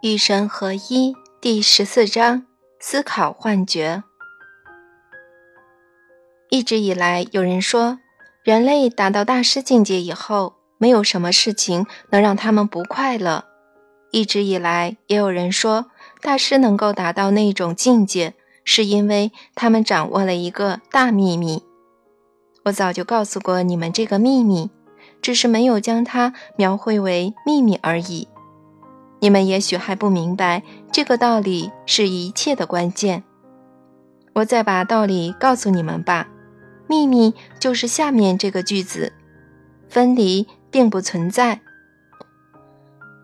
与神合一第十四章：思考幻觉。一直以来，有人说，人类达到大师境界以后，没有什么事情能让他们不快乐。一直以来，也有人说，大师能够达到那种境界，是因为他们掌握了一个大秘密。我早就告诉过你们这个秘密，只是没有将它描绘为秘密而已。你们也许还不明白，这个道理是一切的关键。我再把道理告诉你们吧。秘密就是下面这个句子：分离并不存在。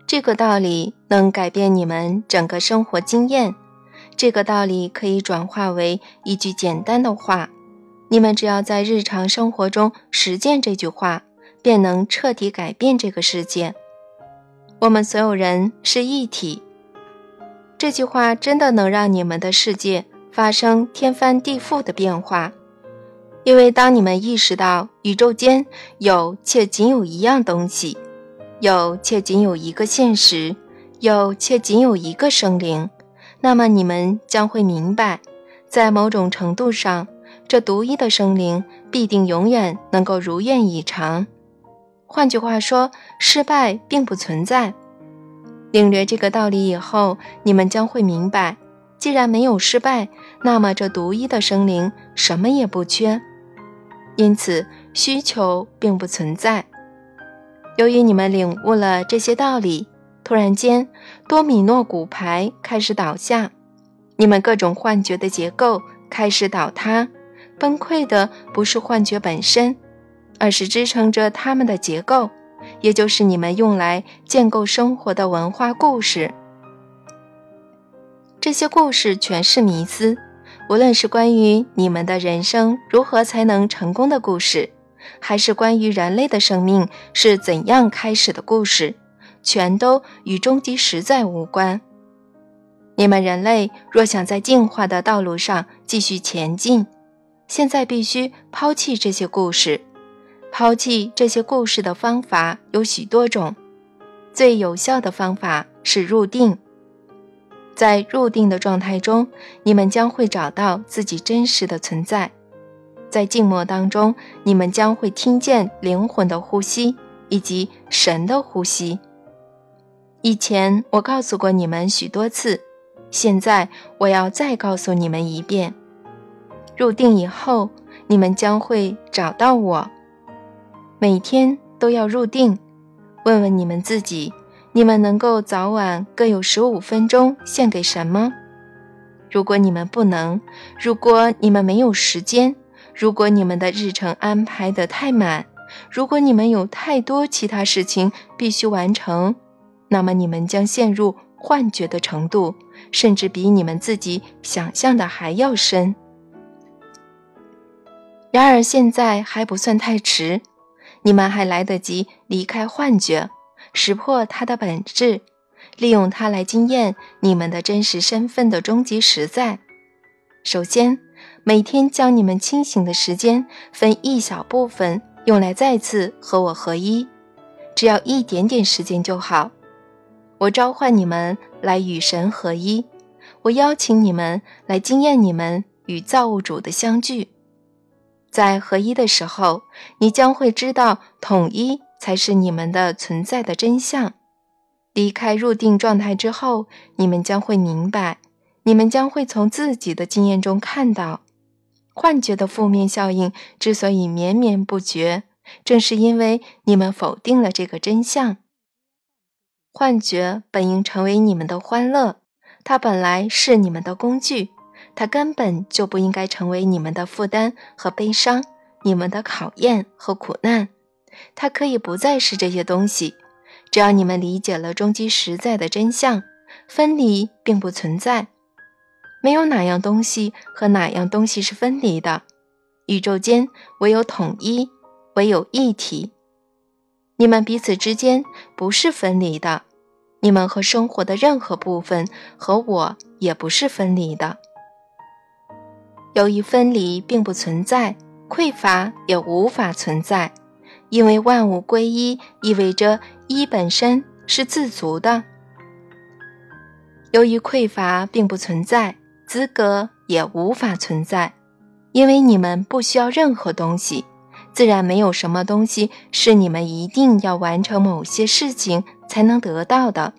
这个道理能改变你们整个生活经验。这个道理可以转化为一句简单的话：你们只要在日常生活中实践这句话，便能彻底改变这个世界。我们所有人是一体。这句话真的能让你们的世界发生天翻地覆的变化，因为当你们意识到宇宙间有且仅有一样东西，有且仅有一个现实，有且仅有一个生灵，那么你们将会明白，在某种程度上，这独一的生灵必定永远能够如愿以偿。换句话说，失败并不存在。领略这个道理以后，你们将会明白，既然没有失败，那么这独一的生灵什么也不缺，因此需求并不存在。由于你们领悟了这些道理，突然间，多米诺骨牌开始倒下，你们各种幻觉的结构开始倒塌，崩溃的不是幻觉本身。而是支撑着他们的结构，也就是你们用来建构生活的文化故事。这些故事全是迷思，无论是关于你们的人生如何才能成功的故事，还是关于人类的生命是怎样开始的故事，全都与终极实在无关。你们人类若想在进化的道路上继续前进，现在必须抛弃这些故事。抛弃这些故事的方法有许多种，最有效的方法是入定。在入定的状态中，你们将会找到自己真实的存在。在静默当中，你们将会听见灵魂的呼吸以及神的呼吸。以前我告诉过你们许多次，现在我要再告诉你们一遍。入定以后，你们将会找到我。每天都要入定，问问你们自己：你们能够早晚各有十五分钟献给什么？如果你们不能，如果你们没有时间，如果你们的日程安排得太满，如果你们有太多其他事情必须完成，那么你们将陷入幻觉的程度，甚至比你们自己想象的还要深。然而现在还不算太迟。你们还来得及离开幻觉，识破它的本质，利用它来经验你们的真实身份的终极实在。首先，每天将你们清醒的时间分一小部分用来再次和我合一，只要一点点时间就好。我召唤你们来与神合一，我邀请你们来惊艳你们与造物主的相聚。在合一的时候，你将会知道统一才是你们的存在的真相。离开入定状态之后，你们将会明白，你们将会从自己的经验中看到，幻觉的负面效应之所以绵绵不绝，正是因为你们否定了这个真相。幻觉本应成为你们的欢乐，它本来是你们的工具。它根本就不应该成为你们的负担和悲伤，你们的考验和苦难。它可以不再是这些东西，只要你们理解了终极实在的真相：分离并不存在，没有哪样东西和哪样东西是分离的。宇宙间唯有统一，唯有一体。你们彼此之间不是分离的，你们和生活的任何部分和我也不是分离的。由于分离并不存在，匮乏也无法存在，因为万物归一意味着一本身是自足的。由于匮乏并不存在，资格也无法存在，因为你们不需要任何东西，自然没有什么东西是你们一定要完成某些事情才能得到的。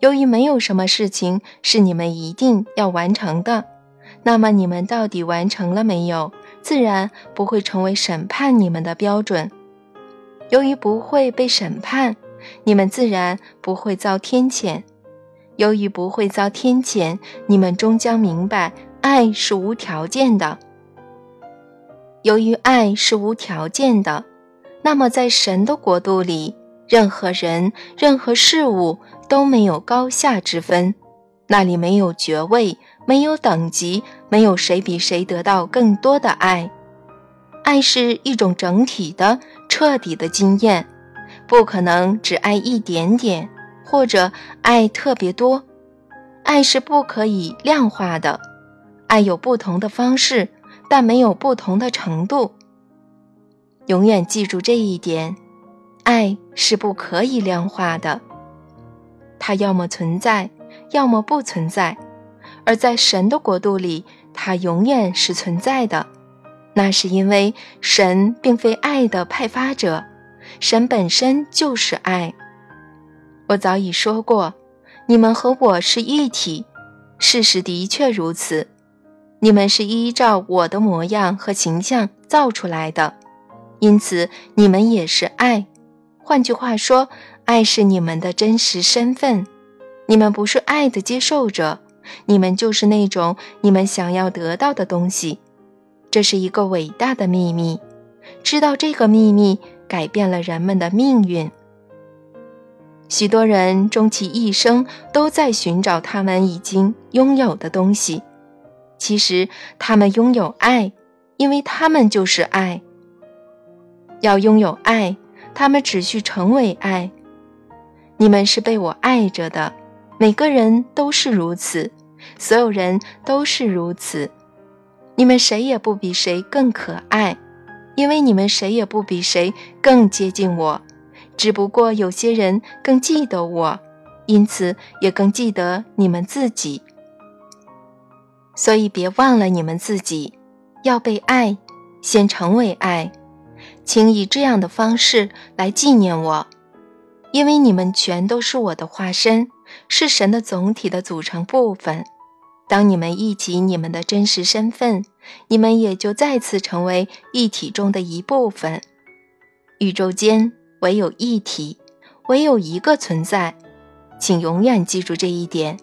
由于没有什么事情是你们一定要完成的，那么你们到底完成了没有，自然不会成为审判你们的标准。由于不会被审判，你们自然不会遭天谴。由于不会遭天谴，你们终将明白，爱是无条件的。由于爱是无条件的，那么在神的国度里，任何人、任何事物都没有高下之分，那里没有爵位，没有等级，没有谁比谁得到更多的爱。爱是一种整体的、彻底的经验，不可能只爱一点点。或者爱特别多，爱是不可以量化的，爱有不同的方式，但没有不同的程度。永远记住这一点，爱是不可以量化的，它要么存在，要么不存在。而在神的国度里，它永远是存在的。那是因为神并非爱的派发者，神本身就是爱。我早已说过，你们和我是一体，事实的确如此。你们是依照我的模样和形象造出来的，因此你们也是爱。换句话说，爱是你们的真实身份。你们不是爱的接受者，你们就是那种你们想要得到的东西。这是一个伟大的秘密，知道这个秘密改变了人们的命运。许多人终其一生都在寻找他们已经拥有的东西，其实他们拥有爱，因为他们就是爱。要拥有爱，他们只需成为爱。你们是被我爱着的，每个人都是如此，所有人都是如此。你们谁也不比谁更可爱，因为你们谁也不比谁更接近我。只不过有些人更记得我，因此也更记得你们自己。所以别忘了你们自己，要被爱，先成为爱，请以这样的方式来纪念我，因为你们全都是我的化身，是神的总体的组成部分。当你们忆起你们的真实身份，你们也就再次成为一体中的一部分。宇宙间。唯有一体，唯有一个存在，请永远记住这一点。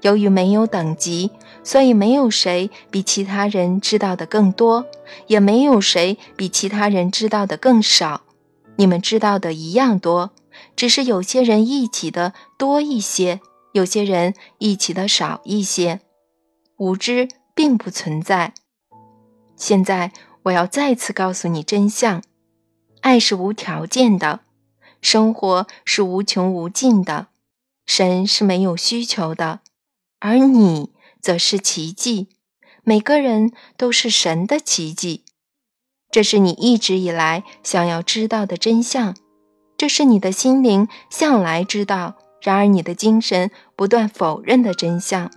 由于没有等级，所以没有谁比其他人知道的更多，也没有谁比其他人知道的更少。你们知道的一样多，只是有些人一起的多一些，有些人一起的少一些。无知并不存在。现在我要再次告诉你真相。爱是无条件的，生活是无穷无尽的，神是没有需求的，而你则是奇迹。每个人都是神的奇迹，这是你一直以来想要知道的真相，这是你的心灵向来知道，然而你的精神不断否认的真相，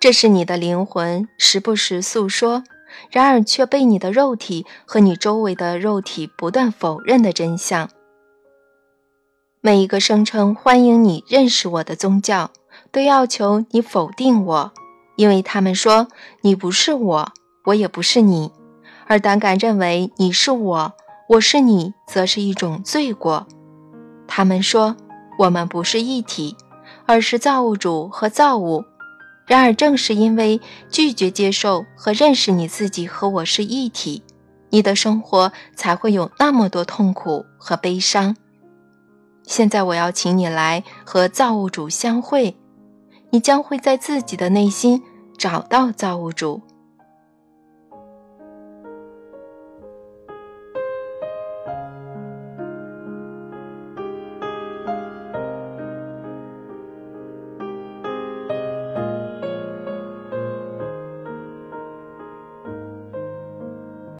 这是你的灵魂时不时诉说。然而却被你的肉体和你周围的肉体不断否认的真相。每一个声称欢迎你认识我的宗教，都要求你否定我，因为他们说你不是我，我也不是你；而胆敢认为你是我，我是你，则是一种罪过。他们说我们不是一体，而是造物主和造物。然而，正是因为拒绝接受和认识你自己和我是一体，你的生活才会有那么多痛苦和悲伤。现在，我要请你来和造物主相会，你将会在自己的内心找到造物主。